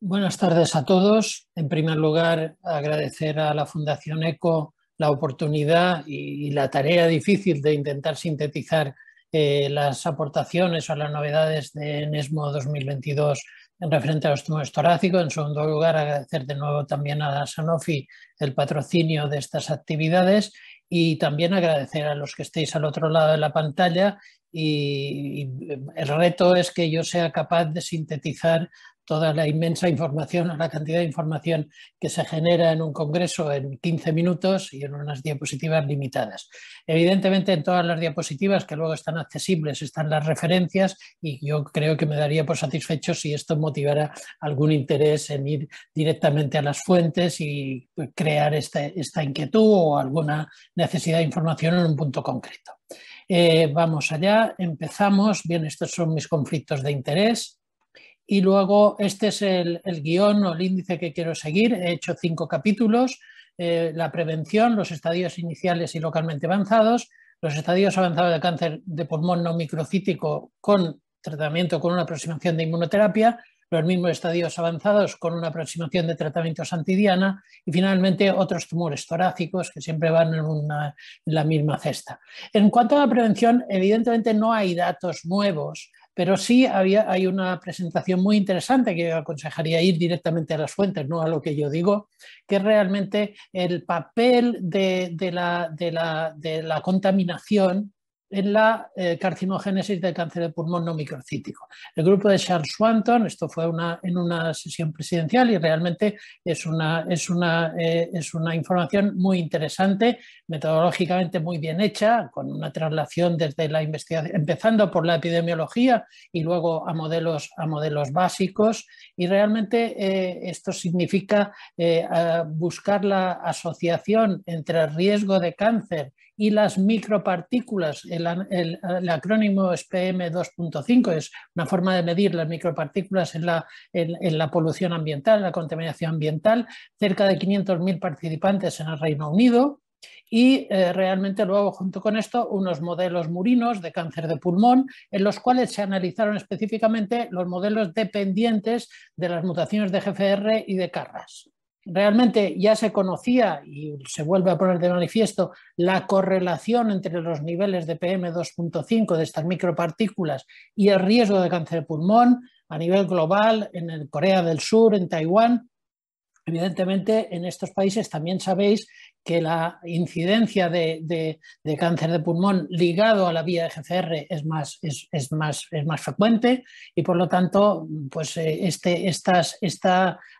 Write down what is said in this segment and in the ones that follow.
Buenas tardes a todos. En primer lugar, agradecer a la Fundación ECO la oportunidad y la tarea difícil de intentar sintetizar eh, las aportaciones o las novedades de NESMO 2022 en referente a los tumores torácicos. En segundo lugar, agradecer de nuevo también a Sanofi el patrocinio de estas actividades y también agradecer a los que estéis al otro lado de la pantalla y, el reto es que yo sea capaz de sintetizar toda la inmensa información, la cantidad de información que se genera en un congreso en 15 minutos y en unas diapositivas limitadas. Evidentemente en todas las diapositivas que luego están accesibles están las referencias y yo creo que me daría por satisfecho si esto motivara algún interés en ir directamente a las fuentes y crear este, esta inquietud o alguna necesidad de información en un punto concreto. Eh, vamos allá, empezamos. Bien, estos son mis conflictos de interés. Y luego este es el, guion o el índice que quiero seguir. He hecho cinco capítulos. Eh, la prevención, los estadios iniciales y localmente avanzados, los estadios avanzados de cáncer de pulmón no microcítico con tratamiento con una aproximación de inmunoterapia, los mismos estadios avanzados con una aproximación de tratamientos antidiana y finalmente otros tumores torácicos que siempre van en, en, la misma cesta. En cuanto a la prevención, evidentemente no hay datos nuevos pero sí había, hay una presentación muy interesante que yo aconsejaría ir directamente a las fuentes, no a lo que yo digo, que es realmente el papel de, la, de la contaminación en la eh, carcinogénesis del cáncer de pulmón no microcítico. El grupo de Charles Swanton, esto fue una, en una sesión presidencial y realmente es una, es, una, eh, es una información muy interesante, metodológicamente muy bien hecha, con una traslación desde la investigación, empezando por la epidemiología y luego a modelos, a modelos básicos y realmente eh, esto significa buscar la asociación entre el riesgo de cáncer y las micropartículas, el, acrónimo es PM2.5, es una forma de medir las micropartículas en la, en, la polución ambiental, la contaminación ambiental, cerca de 500.000 participantes en el Reino Unido, y eh, realmente luego junto con esto unos modelos murinos de cáncer de pulmón en los cuales se analizaron específicamente los modelos dependientes de las mutaciones de GFR y de CARRAS realmente ya se conocía y se vuelve a poner de manifiesto la correlación entre los niveles de PM2.5 de estas micropartículas y el riesgo de cáncer de pulmón a nivel global en Corea del Sur, en Taiwán. Evidentemente, en estos países también sabéis que la incidencia de, cáncer de pulmón ligado a la vía de GFR es más, es, más, es más frecuente y por lo tanto pues, eh, este, estas,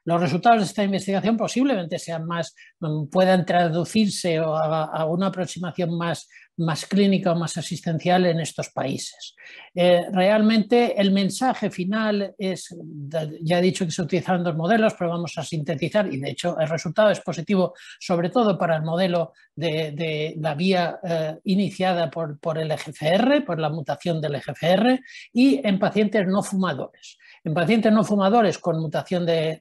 los resultados de esta investigación posiblemente sean más, puedan traducirse a una aproximación más, más clínica o más asistencial en estos países. Eh, realmente el mensaje final es, ya he dicho que se utilizan dos modelos, pero vamos a sintetizar y de hecho el resultado es positivo sobre todo para el modelo de, la vía eh, iniciada por, por el EGFR, por la mutación del EGFR y en pacientes no fumadores. En pacientes no fumadores con mutación de,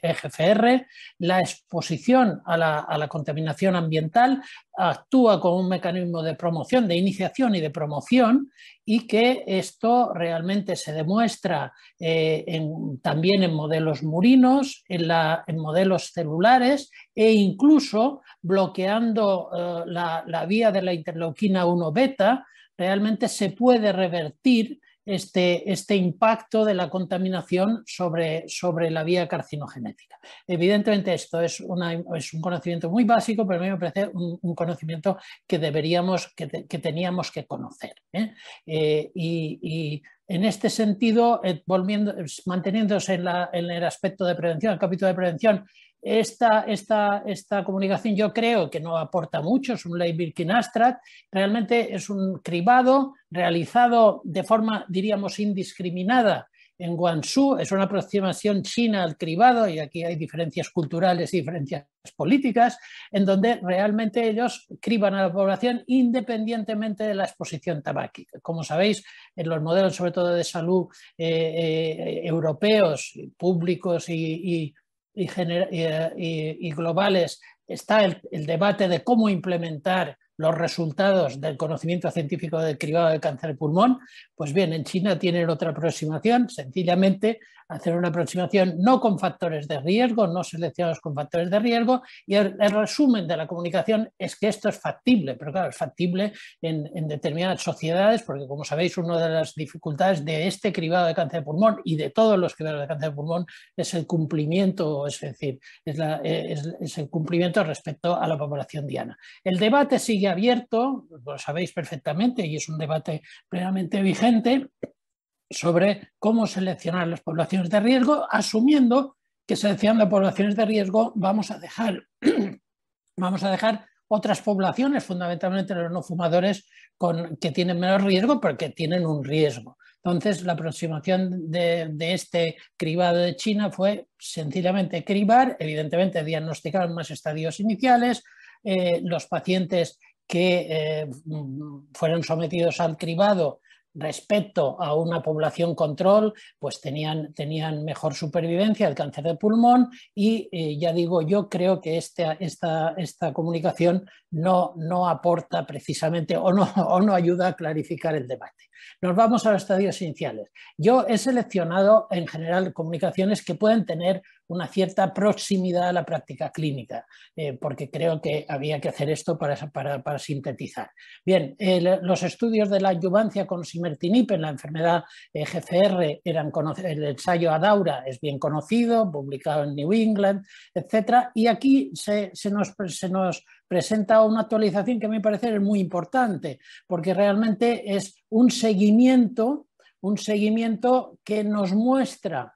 EGFR, la exposición a la, contaminación ambiental actúa como un mecanismo de promoción, de iniciación y de promoción, y que esto realmente se demuestra eh, también en modelos murinos, en, modelos celulares e incluso bloqueando eh, la, la, vía de la interleuquina 1 beta, realmente se puede revertir este, este impacto de la contaminación sobre, sobre la vía carcinogenética. Evidentemente esto es, un conocimiento muy básico, pero a mí me parece un, conocimiento que deberíamos, que, teníamos que conocer. ¿eh? Eh, y, en este sentido, eh, volviendo, manteniéndose en, en, el aspecto de prevención, el capítulo de prevención, esta, esta, esta, comunicación yo creo que no aporta mucho, es un ley Birkin Abstract, realmente es un cribado realizado de forma, diríamos, indiscriminada en Guangzhou, es una aproximación china al cribado y aquí hay diferencias culturales y diferencias políticas, en donde realmente ellos criban a la población independientemente de la exposición tabáquica. Como sabéis, en los modelos sobre todo de salud eh, eh, europeos, públicos y, globales está el, debate de cómo implementar los resultados del conocimiento científico del cribado de cáncer de pulmón, pues bien, en China tienen otra aproximación, sencillamente hacer una aproximación no con factores de riesgo, no seleccionados con factores de riesgo, y el, resumen de la comunicación es que esto es factible, pero claro, es factible en, determinadas sociedades, porque como sabéis, una de las dificultades de este cribado de cáncer de pulmón y de todos los cribados de cáncer de pulmón es el cumplimiento, es decir, es, es el cumplimiento respecto a la población diana. El debate sigue abierto, lo sabéis perfectamente, y es un debate plenamente vigente, sobre cómo seleccionar las poblaciones de riesgo, asumiendo que seleccionando poblaciones de riesgo vamos a dejar, vamos a dejar otras poblaciones, fundamentalmente los no fumadores, con, que tienen menos riesgo porque tienen un riesgo. Entonces, la aproximación de, este cribado de China fue sencillamente cribar, evidentemente diagnosticar más estadios iniciales, eh, los pacientes que eh, fueron sometidos al cribado respecto a una población control, pues tenían, tenían mejor supervivencia del cáncer de pulmón y eh, ya digo, yo creo que esta, esta, esta comunicación no, no aporta precisamente o no, o no ayuda a clarificar el debate. Nos vamos a los estadios iniciales. Yo he seleccionado en general comunicaciones que pueden tener una cierta proximidad a la práctica clínica, eh, porque creo que había que hacer esto para, para, sintetizar. Bien, los estudios de la adyuvancia con simertinib en la enfermedad eh, GCR eran el ensayo Adaura es bien conocido, publicado en New England, etc. Y aquí se, se, nos, se nos presenta una actualización que me parece muy importante, porque realmente es un seguimiento, un seguimiento que nos muestra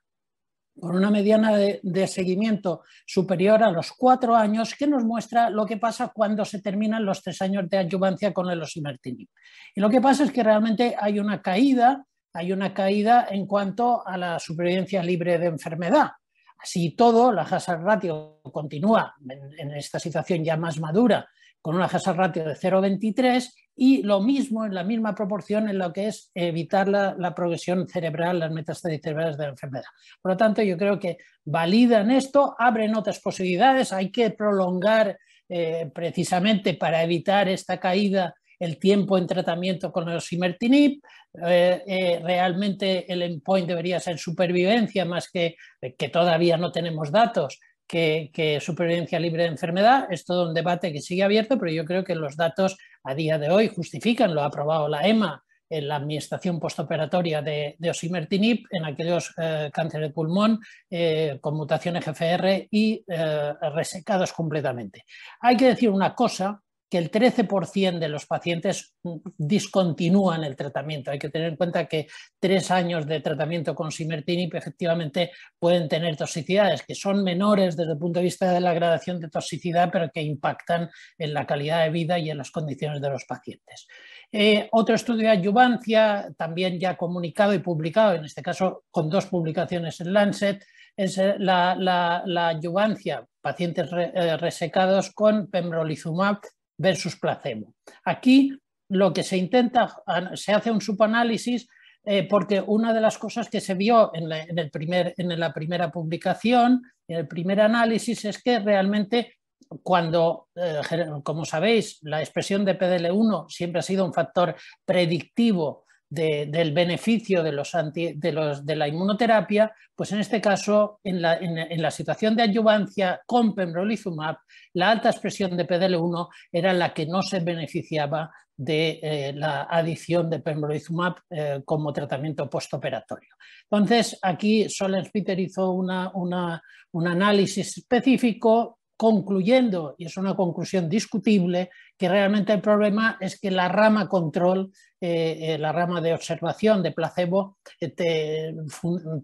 con una mediana de, seguimiento superior a los cuatro años, que nos muestra lo que pasa cuando se terminan los tres años de adyuvancia con el osimertinib. Y lo que pasa es que realmente hay una caída, hay una caída en cuanto a la supervivencia libre de enfermedad. Así todo, la hazard ratio continúa en, esta situación ya más madura con una hazard ratio de 0,23 y lo mismo en la misma proporción en lo que es evitar la, progresión cerebral, las metástasis cerebrales de la enfermedad. Por lo tanto, yo creo que validan esto, abren otras posibilidades, hay que prolongar eh, precisamente para evitar esta caída el tiempo en tratamiento con el osimertinib. Eh, eh, realmente el endpoint debería ser supervivencia más que que todavía no tenemos datos que, supervivencia libre de enfermedad. Es todo un debate que sigue abierto, pero yo creo que los datos a día de hoy justifican, lo ha aprobado la EMA en la administración postoperatoria de, de osimertinib en aquellos eh, cánceres de pulmón eh, con mutaciones GFR y eh, resecados completamente. Hay que decir una cosa que el 13% de los pacientes discontinúan el tratamiento. Hay que tener en cuenta que tres años de tratamiento con simertinib efectivamente pueden tener toxicidades que son menores desde el punto de vista de la gradación de toxicidad, pero que impactan en la calidad de vida y en las condiciones de los pacientes. Eh, otro estudio de adyuvancia, también ya comunicado y publicado, en este caso con dos publicaciones en Lancet, es eh, la, la, adyuvancia, pacientes eh, resecados con pembrolizumab versus placebo. Aquí lo que se intenta, se hace un subanálisis eh, porque una de las cosas que se vio en la, el primer, en la primera publicación, en el primer análisis, es que realmente cuando, eh, como sabéis, la expresión de PDL1 siempre ha sido un factor predictivo del beneficio de, los de, los, de, la inmunoterapia, pues en este caso, en la, en, la, situación de adyuvancia con pembrolizumab, la alta expresión de PDL1 era la que no se beneficiaba de eh, la adición de pembrolizumab eh, como tratamiento postoperatorio. Entonces, aquí Solens-Peter hizo una, una, un análisis específico concluyendo, y es una conclusión discutible, que realmente el problema es que la rama control, eh, eh, la rama de observación de placebo, eh,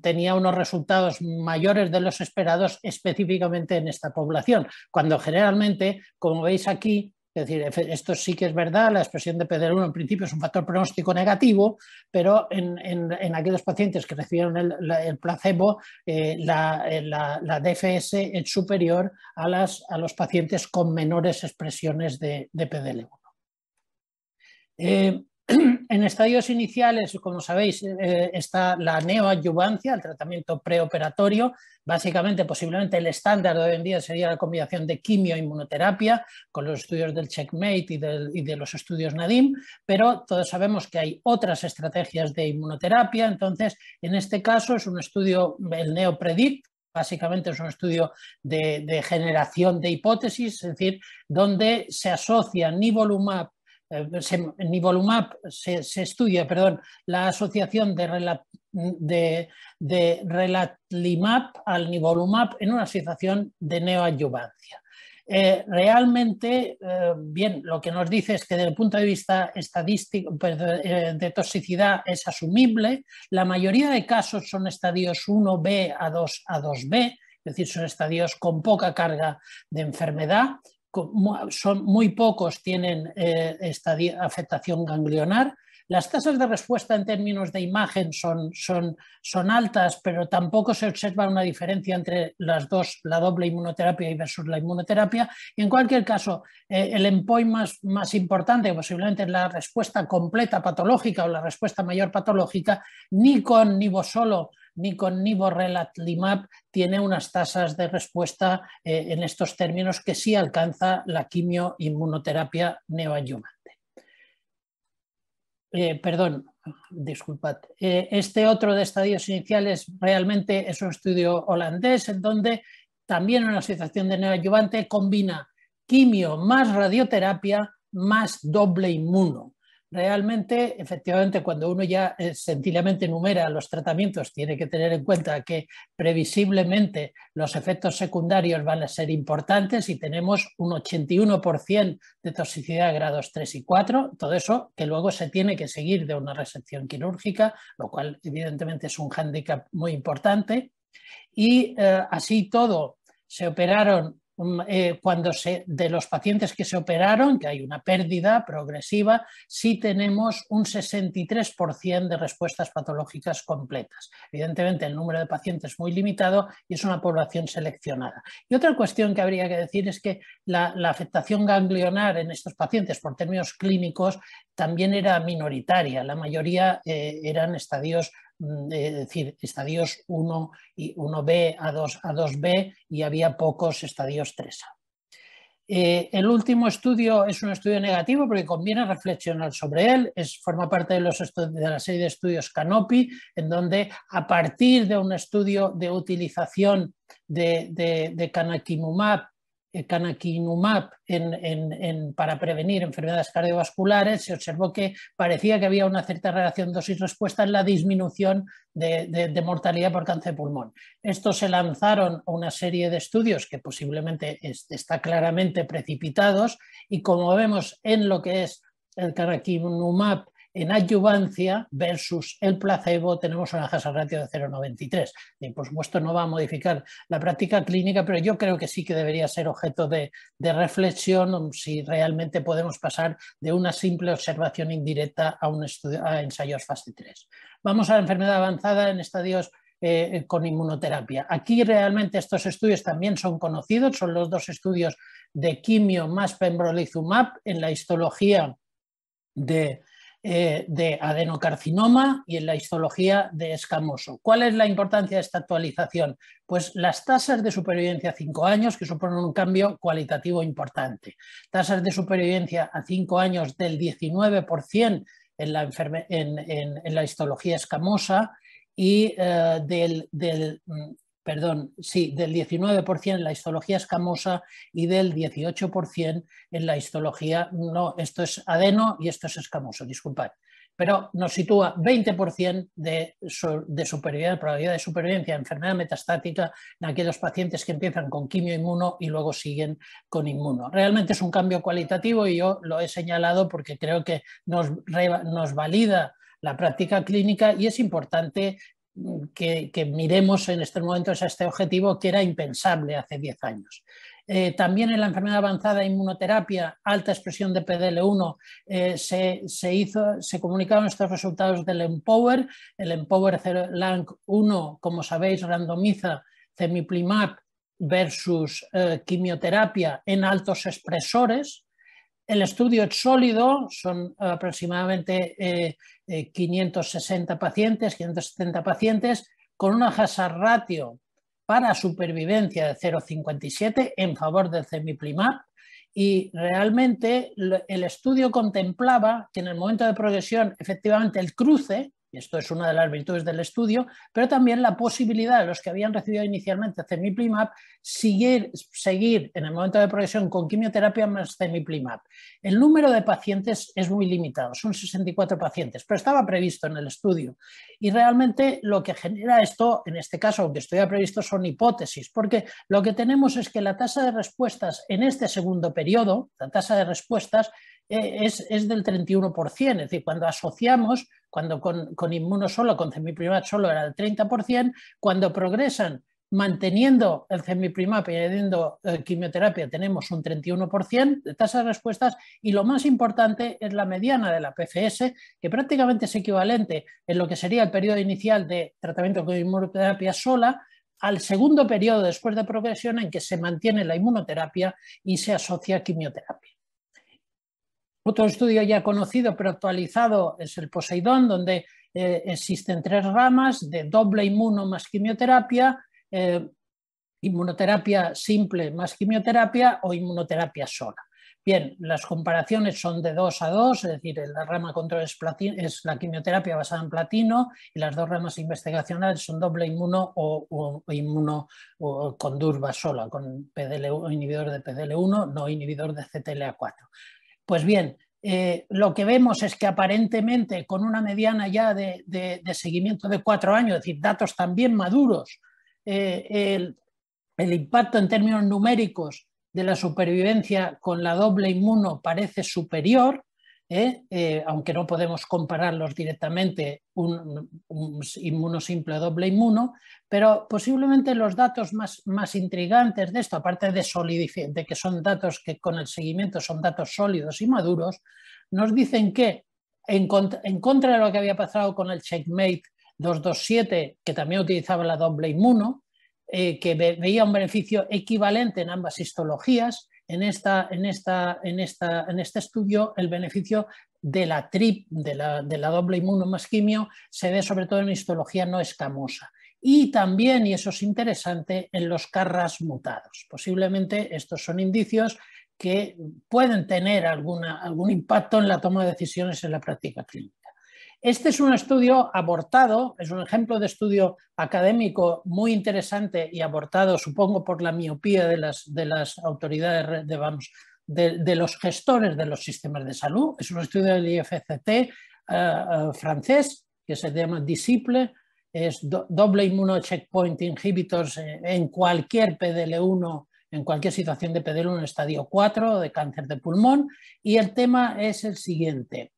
tenía unos resultados mayores de los esperados específicamente en esta población, cuando generalmente, como veis aquí, es decir, esto sí que es verdad, la expresión de PDL1 en principio es un factor pronóstico negativo, pero en, aquellos pacientes que recibieron el, placebo, eh, eh, la, DFS es superior a, las, a, los pacientes con menores expresiones de, de PDL1. Eh, En estadios iniciales, como sabéis, eh, está la neoadyuvancia, el tratamiento preoperatorio. Básicamente, posiblemente el estándar de hoy en día sería la combinación de quimio-inmunoterapia con los estudios del Checkmate y, de los estudios Nadim, pero todos sabemos que hay otras estrategias de inmunoterapia. Entonces, en este caso es un estudio, el NeoPredict, básicamente es un estudio de, generación de hipótesis, es decir, donde se asocia nivolumab, se, nivolumab se, estudia, perdón, la asociación de, de, de relatlimab al nivolumab en una situación de neoadyuvancia. Eh, realmente, eh, bien, lo que nos dice es que desde el punto de vista estadístico eh, de toxicidad es asumible. La mayoría de casos son estadios 1B a 2 a 2B, es decir, son estadios con poca carga de enfermedad. Son muy pocos tienen afectación ganglionar las tasas de respuesta en términos de imagen son, altas, pero tampoco se observa una diferencia entre las dos, la doble inmunoterapia y versus la inmunoterapia. Y en cualquier caso, eh, el endpoint más, más importante, posiblemente la respuesta completa patológica o la respuesta mayor patológica, ni con solo ni con nivorelatlimab tiene unas tasas de respuesta eh, en estos términos que sí alcanza la quimioinmunoterapia neoadyuvante. Eh, perdón, disculpad, eh, este otro de estadios iniciales realmente es un estudio holandés en donde también una situación de neoadyuvante combina quimio más radioterapia más doble inmuno realmente, efectivamente, cuando uno ya eh, sencillamente numera los tratamientos, tiene que tener en cuenta que previsiblemente los efectos secundarios van a ser importantes y tenemos un 81% de toxicidad de grados 3 y 4, todo eso que luego se tiene que seguir de una resección quirúrgica, lo cual evidentemente es un hándicap muy importante. Y eh, así todo, se operaron eh, cuando se, de los pacientes que se operaron, que hay una pérdida progresiva, sí tenemos un 63% de respuestas patológicas completas. Evidentemente el número de pacientes es muy limitado y es una población seleccionada. Y otra cuestión que habría que decir es que la, afectación ganglionar en estos pacientes por términos clínicos también era minoritaria. La mayoría eh, eran estadios Mm, es decir, estadios 1 y 1B a 2 a 2B y había pocos estadios 3A. Eh, el último estudio es un estudio negativo porque conviene reflexionar sobre él, es, forma parte de, los de la serie de estudios Canopy, en donde a partir de un estudio de utilización de, de, de canakinumab canakinumab en, para prevenir enfermedades cardiovasculares, se observó que parecía que había una cierta relación dosis-respuesta en la disminución de, mortalidad por cáncer de pulmón. Esto se lanzaron a una serie de estudios que posiblemente está claramente precipitados y como vemos en lo que es el canakinumab en adyuvancia versus el placebo tenemos una tasa ratio de 0,93. Y por supuesto no va a modificar la práctica clínica, pero yo creo que sí que debería ser objeto de, reflexión si realmente podemos pasar de una simple observación indirecta a, un estudio, a ensayos fase 3. Vamos a la enfermedad avanzada en estadios eh, con inmunoterapia. Aquí realmente estos estudios también son conocidos, son los dos estudios de quimio más pembrolizumab en la histología de eh, de adenocarcinoma y en la histología de escamoso. ¿Cuál es la importancia de esta actualización? Pues las tasas de supervivencia a 5 años, que suponen un cambio cualitativo importante. Tasas de supervivencia a 5 años del 19% en la, en, la histología escamosa y eh, del, del mm, perdón, sí, del 19% en la histología escamosa y del 18% en la histología, no, esto es adeno y esto es escamoso, disculpad, pero nos sitúa 20% de, de supervivencia, probabilidad de supervivencia en enfermedad metastática en aquellos pacientes que empiezan con quimio inmuno y luego siguen con inmuno. Realmente es un cambio cualitativo y yo lo he señalado porque creo que nos, nos valida la práctica clínica y es importante que, miremos en estos momentos a este objetivo que era impensable hace 10 años. Eh, también en la enfermedad avanzada inmunoterapia, alta expresión de PDL1, eh, se, hizo, se comunicaron estos resultados del Empower. El Empower lang 1, como sabéis, randomiza cemiplimab versus eh, quimioterapia en altos expresores El estudio es sólido, son aproximadamente 560 pacientes, 570 pacientes, con una hazard ratio para supervivencia de 0,57 en favor del cemiplimab. Y realmente el estudio contemplaba que en el momento de progresión efectivamente el cruce y esto es una de las virtudes del estudio, pero también la posibilidad de los que habían recibido inicialmente cemiplimab seguir, seguir en el momento de progresión con quimioterapia más cemiplimab. El número de pacientes es muy limitado, son 64 pacientes, pero estaba previsto en el estudio. Y realmente lo que genera esto, en este caso, aunque estuviera previsto, son hipótesis, porque lo que tenemos es que la tasa de respuestas en este segundo periodo, la tasa de respuestas, es, es, del 31%, es decir, cuando asociamos, cuando con, con inmuno solo, con cemiprimab solo era del 30%, cuando progresan manteniendo el cemiprimab y añadiendo eh, quimioterapia tenemos un 31% de tasa de respuestas y lo más importante es la mediana de la PFS, que prácticamente es equivalente en lo que sería el periodo inicial de tratamiento con inmunoterapia sola al segundo periodo después de progresión en que se mantiene la inmunoterapia y se asocia quimioterapia. Otro estudio ya conocido pero actualizado es el Poseidón, donde eh, existen tres ramas de doble inmuno más quimioterapia, eh, inmunoterapia simple más quimioterapia o inmunoterapia sola. Bien, las comparaciones son de 2 a 2, es decir, la rama control es, la quimioterapia basada en platino y las dos ramas investigacionales son doble inmuno o, inmuno con durva sola, con PDL, inhibidor de PDL1, no inhibidor de CTLA4. Pues bien, eh, lo que vemos es que aparentemente con una mediana ya de, seguimiento de cuatro años, es decir, datos también maduros, eh, el, impacto en términos numéricos de la supervivencia con la doble inmuno parece superior, ¿eh? Eh, aunque no podemos compararlos directamente, un, inmuno simple o doble inmuno, pero posiblemente los datos más, más intrigantes de esto, aparte de, que son datos que con el seguimiento son datos sólidos y maduros, nos dicen que en contra, de lo que había pasado con el Checkmate 227, que también utilizaba la doble inmuno, eh, que veía un beneficio equivalente en ambas histologías, en, esta, en, esta, en, esta, en este estudio el beneficio de la TRIP, de la, de la doble inmunomasquimio, se ve sobre todo en histología no escamosa. Y también, y eso es interesante, en los carras mutados. Posiblemente estos son indicios que pueden tener alguna, algún impacto en la toma de decisiones en la práctica clínica. Este es un estudio abortado, es un ejemplo de estudio académico muy interesante y abortado, supongo, por la miopía de las, de las autoridades, de, los gestores de los sistemas de salud. Es un estudio del IFCT eh, eh, francés que se llama Disciple, es doble inmuno checkpoint inhibitors en cualquier PDL1 en cualquier situación de PDL1 en estadio 4 de cáncer de pulmón y el tema es el siguiente.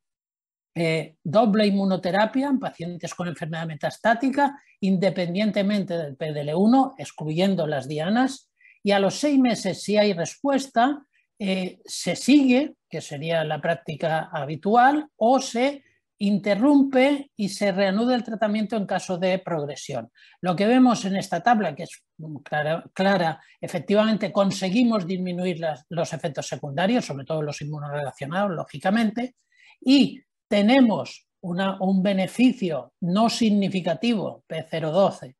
Eh, doble inmunoterapia en pacientes con enfermedad metastática, independientemente del PDL1, excluyendo las dianas, y a los seis meses, si hay respuesta, eh, se sigue, que sería la práctica habitual, o se interrumpe y se reanuda el tratamiento en caso de progresión. Lo que vemos en esta tabla, que es clara, efectivamente conseguimos disminuir los efectos secundarios, sobre todo los inmunorelacionados, lógicamente, y tenemos un beneficio no significativo, P012,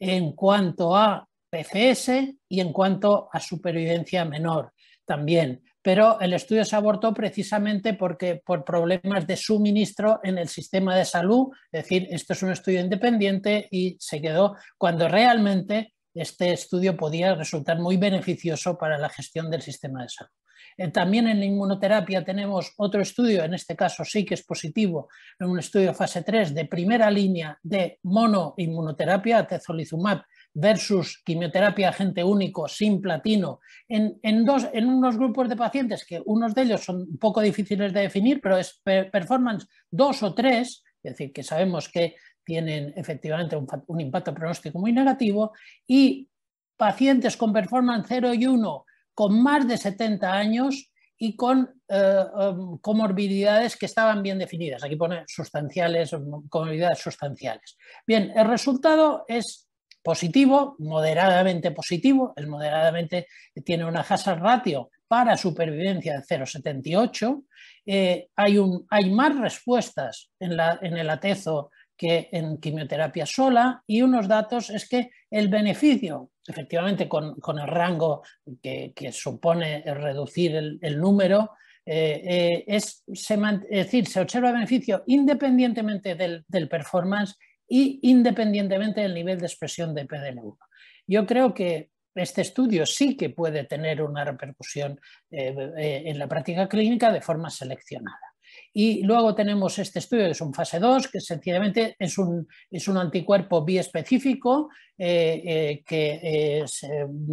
en cuanto a PFS y en cuanto a supervivencia menor también. Pero el estudio se abortó precisamente porque, por problemas de suministro en el sistema de salud, es decir, esto es un estudio independiente y se quedó cuando realmente este estudio podía resultar muy beneficioso para la gestión del sistema de salud. Eh, también en inmunoterapia tenemos otro estudio, en este caso sí que es positivo, en un estudio fase 3 de primera línea de monoinmunoterapia, tezolizumab, versus quimioterapia agente único sin platino en, dos, en unos grupos de pacientes que unos de ellos son un poco difíciles de definir, pero es performance 2 o 3, es decir, que sabemos que tienen efectivamente un, un impacto pronóstico muy negativo, y pacientes con performance 0 y 1 con más de 70 años y con eh, um, comorbilidades que estaban bien definidas. Aquí pone sustanciales, comorbilidades sustanciales. Bien, el resultado es positivo, moderadamente positivo. El moderadamente tiene una hazard ratio para supervivencia de 0,78. Eh, hay, hay, más respuestas en, la, en el atezo que en quimioterapia sola y unos datos es que el beneficio, efectivamente con, el rango que, supone reducir el, número, eh, eh, es, decir, se observa beneficio independientemente del, del, performance y independientemente del nivel de expresión de PDL1. Yo creo que este estudio sí que puede tener una repercusión eh, en la práctica clínica de forma seleccionada. Y luego tenemos este estudio que es un fase 2, que sencillamente es un, es un anticuerpo biespecífico eh, que es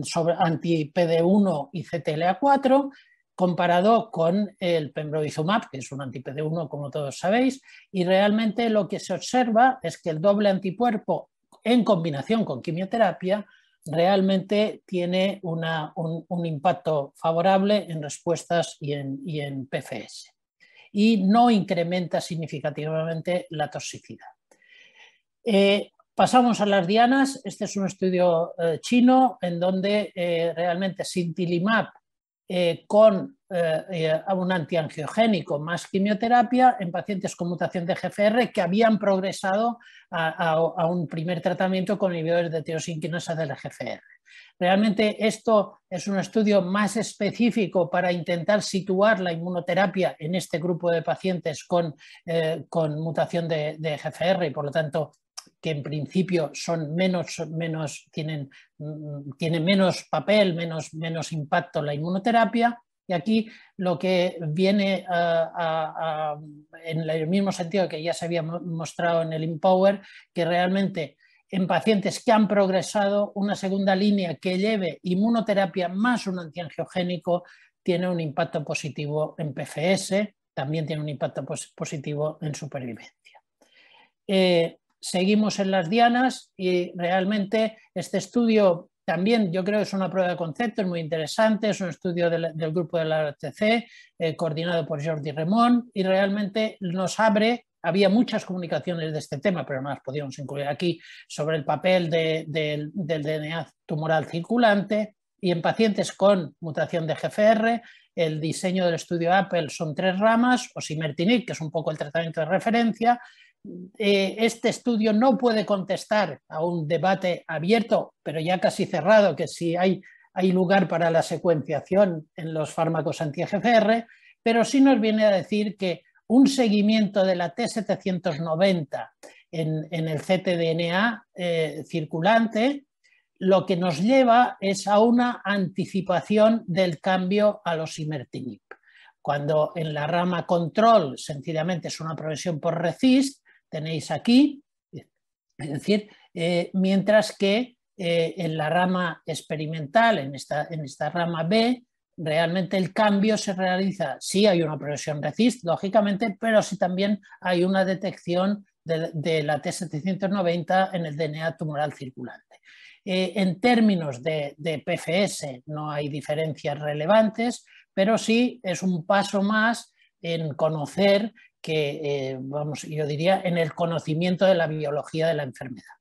sobre anti-PD1 y CTLA4, comparado con el pembrolizumab, que es un anti-PD1 como todos sabéis, y realmente lo que se observa es que el doble anticuerpo en combinación con quimioterapia realmente tiene un, impacto favorable en respuestas y en, PFS y no incrementa significativamente la toxicidad. Eh, pasamos a las dianas. Este es un estudio eh, chino en donde eh, realmente sintilimab con un antiangiogénico más quimioterapia en pacientes con mutación de GFR que habían progresado a, un primer tratamiento con inhibidores de tirosinquinasa del GFR. Realmente esto es un estudio más específico para intentar situar la inmunoterapia en este grupo de pacientes con, con mutación de, GFR y por lo tanto que en principio son menos, menos, tienen, mm, tienen menos papel, menos, menos impacto la inmunoterapia. Y aquí lo que viene en el mismo sentido que ya se había mostrado en el Empower, que realmente en pacientes que han progresado, una segunda línea que lleve inmunoterapia más un antiangiogénico tiene un impacto positivo en PFS, también tiene un impacto positivo en supervivencia. Eh, seguimos en las dianas y realmente este estudio también yo creo que es una prueba de concepto, es muy interesante, es un estudio del, grupo de la RTC eh, coordinado por Jordi Remón y realmente nos abre, había muchas comunicaciones de este tema, pero no las podíamos incluir aquí, sobre el papel del DNA tumoral circulante y en pacientes con mutación de GFR, el diseño del estudio Apple son tres ramas, osimertinib, que es un poco el tratamiento de referencia, eh, este estudio no puede contestar a un debate abierto, pero ya casi cerrado, que si hay, hay lugar para la secuenciación en los fármacos anti-GFR, pero sí nos viene a decir que un seguimiento de la T790 en, el ctDNA eh, circulante lo que nos lleva es a una anticipación del cambio a los imertinib. Cuando en la rama control sencillamente es una progresión por RECIST, tenéis aquí, es decir, eh, mientras que eh, en la rama experimental, en esta, en esta rama B, realmente el cambio se realiza, sí hay una progresión RECIST, lógicamente, pero sí también hay una detección de, la T790 en el DNA tumoral circulante. Eh, en términos de, PFS no hay diferencias relevantes, pero sí es un paso más en conocer que, eh, vamos, yo diría, en el conocimiento de la biología de la enfermedad.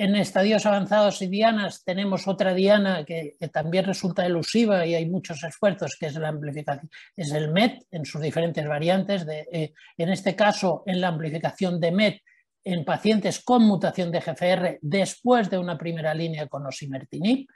En estadios avanzados y dianas tenemos otra diana que, también resulta elusiva y hay muchos esfuerzos, que es la amplificación, es el MET en sus diferentes variantes. Eh, en este caso, en la amplificación de MET en pacientes con mutación de GFR después de una primera línea con osimertinib.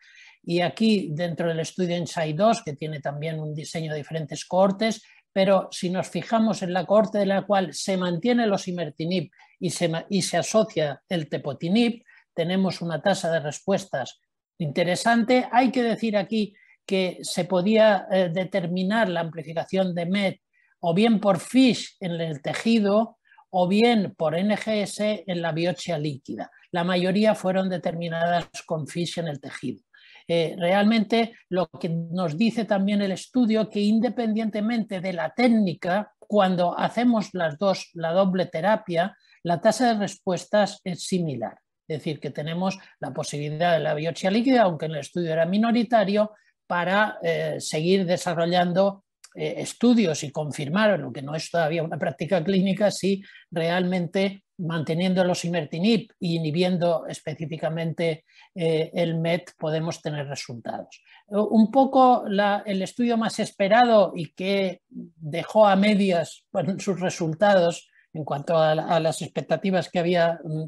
Y aquí, dentro del estudio INSIDE 2, que tiene también un diseño de diferentes cohortes, pero si nos fijamos en la cohorte de la cual se mantiene el osimertinib y se, y se asocia el tepotinib, tenemos una tasa de respuestas interesante. Hay que decir aquí que se podía eh, determinar la amplificación de MET o bien por FISH en el tejido o bien por NGS en la biopsia líquida. La mayoría fueron determinadas con FISH en el tejido. Eh, realmente lo que nos dice también el estudio que independientemente de la técnica, cuando hacemos las dos, la doble terapia, la tasa de respuestas es similar. Es decir, que tenemos la posibilidad de la biopsia líquida, aunque en el estudio era minoritario, para eh, seguir desarrollando eh, estudios y confirmar, lo que no es todavía una práctica clínica, si realmente manteniendo los imertinib y inhibiendo específicamente eh, el MET podemos tener resultados. Un poco el estudio más esperado y que dejó a medias sus resultados en cuanto a, las expectativas que, había, mm,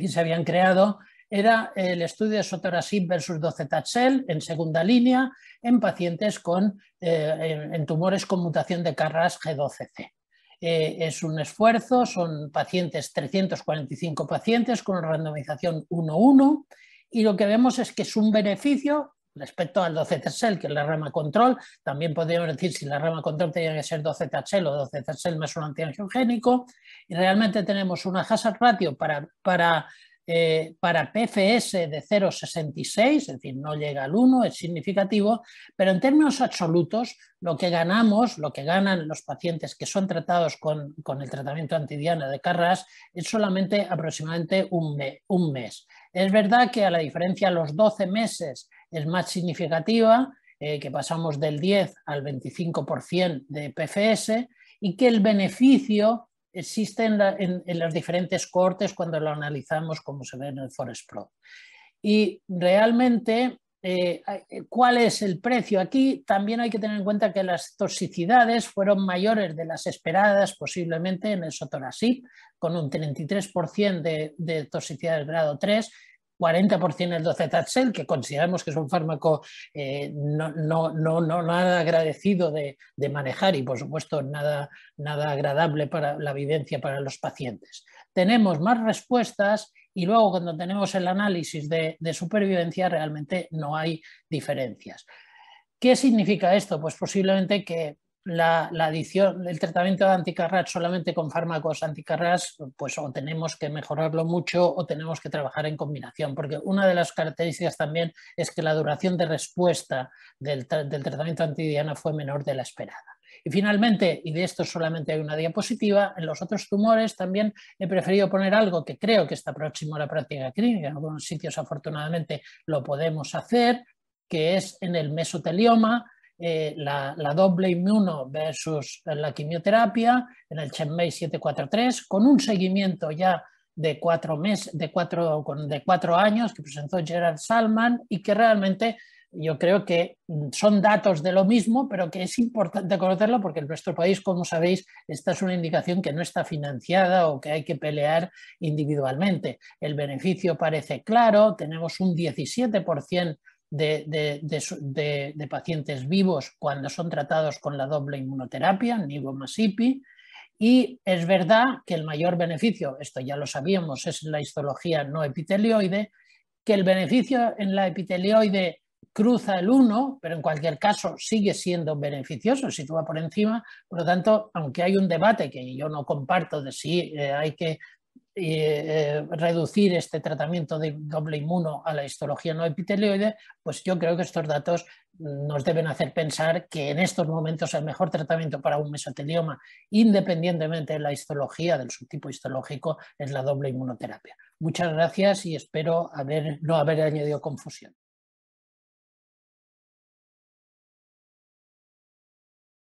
que se habían creado era el estudio de sotorasib versus docetaxel en segunda línea en pacientes con, eh, en, tumores con mutación de Carras G12C. Eh, es un esfuerzo, son pacientes, 345 pacientes con randomización 1-1 y lo que vemos es que es un beneficio respecto al 12 que es la rama control, también podríamos decir si la rama control tenía que ser 12 o 12 más un antiangiogénico, y realmente tenemos una hazard ratio para, para eh, para PFS de 0,66, es decir, no llega al 1, es significativo, pero en términos absolutos, lo que ganamos, lo que ganan los pacientes que son tratados con, el tratamiento antidiana de Carras es solamente aproximadamente un, un mes. Es verdad que a la diferencia de los 12 meses es más significativa, eh, que pasamos del 10 al 25% de PFS y que el beneficio existe en, las diferentes cortes cuando lo analizamos como se ve en el Forest Pro. Y realmente, eh, eh, ¿cuál es el precio? Aquí también hay que tener en cuenta que las toxicidades fueron mayores de las esperadas posiblemente en el sotorasib, con un 33% de, de toxicidad del grado 3 40% el docetaxel, que consideramos que es un fármaco eh, no, no, nada agradecido de, manejar y por supuesto nada, nada agradable para la evidencia para los pacientes. Tenemos más respuestas y luego cuando tenemos el análisis de supervivencia realmente no hay diferencias. ¿Qué significa esto? Pues posiblemente que la, adición, del tratamiento de anticarras solamente con fármacos anticarras, pues o tenemos que mejorarlo mucho o tenemos que trabajar en combinación, porque una de las características también es que la duración de respuesta del, tratamiento antidiana fue menor de la esperada. Y finalmente, y de esto solamente hay una diapositiva, en los otros tumores también he preferido poner algo que creo que está próximo a la práctica clínica, en algunos sitios afortunadamente lo podemos hacer, que es en el mesotelioma, eh, la, doble inmuno versus la quimioterapia en el Chenmei 743, con un seguimiento ya de cuatro, meses, de cuatro, de cuatro años que presentó Gerard Salman y que realmente yo creo que son datos de lo mismo, pero que es importante conocerlo porque en nuestro país, como sabéis, esta es una indicación que no está financiada o que hay que pelear individualmente. El beneficio parece claro, tenemos un 17% de, pacientes vivos cuando son tratados con la doble inmunoterapia, nivo y es verdad que el mayor beneficio, esto ya lo sabíamos, es la histología no epitelioide, que el beneficio en la epitelioide cruza el 1, pero en cualquier caso sigue siendo beneficioso, sitúa por encima. Por lo tanto, aunque hay un debate que yo no comparto de si eh, hay que eh, reducir este tratamiento de doble inmuno a la histología no epitelioide, pues yo creo que estos datos nos deben hacer pensar que en estos momentos el mejor tratamiento para un mesotelioma, independientemente de la histología, del subtipo histológico, es la doble inmunoterapia. Muchas gracias y espero no haber añadido confusión.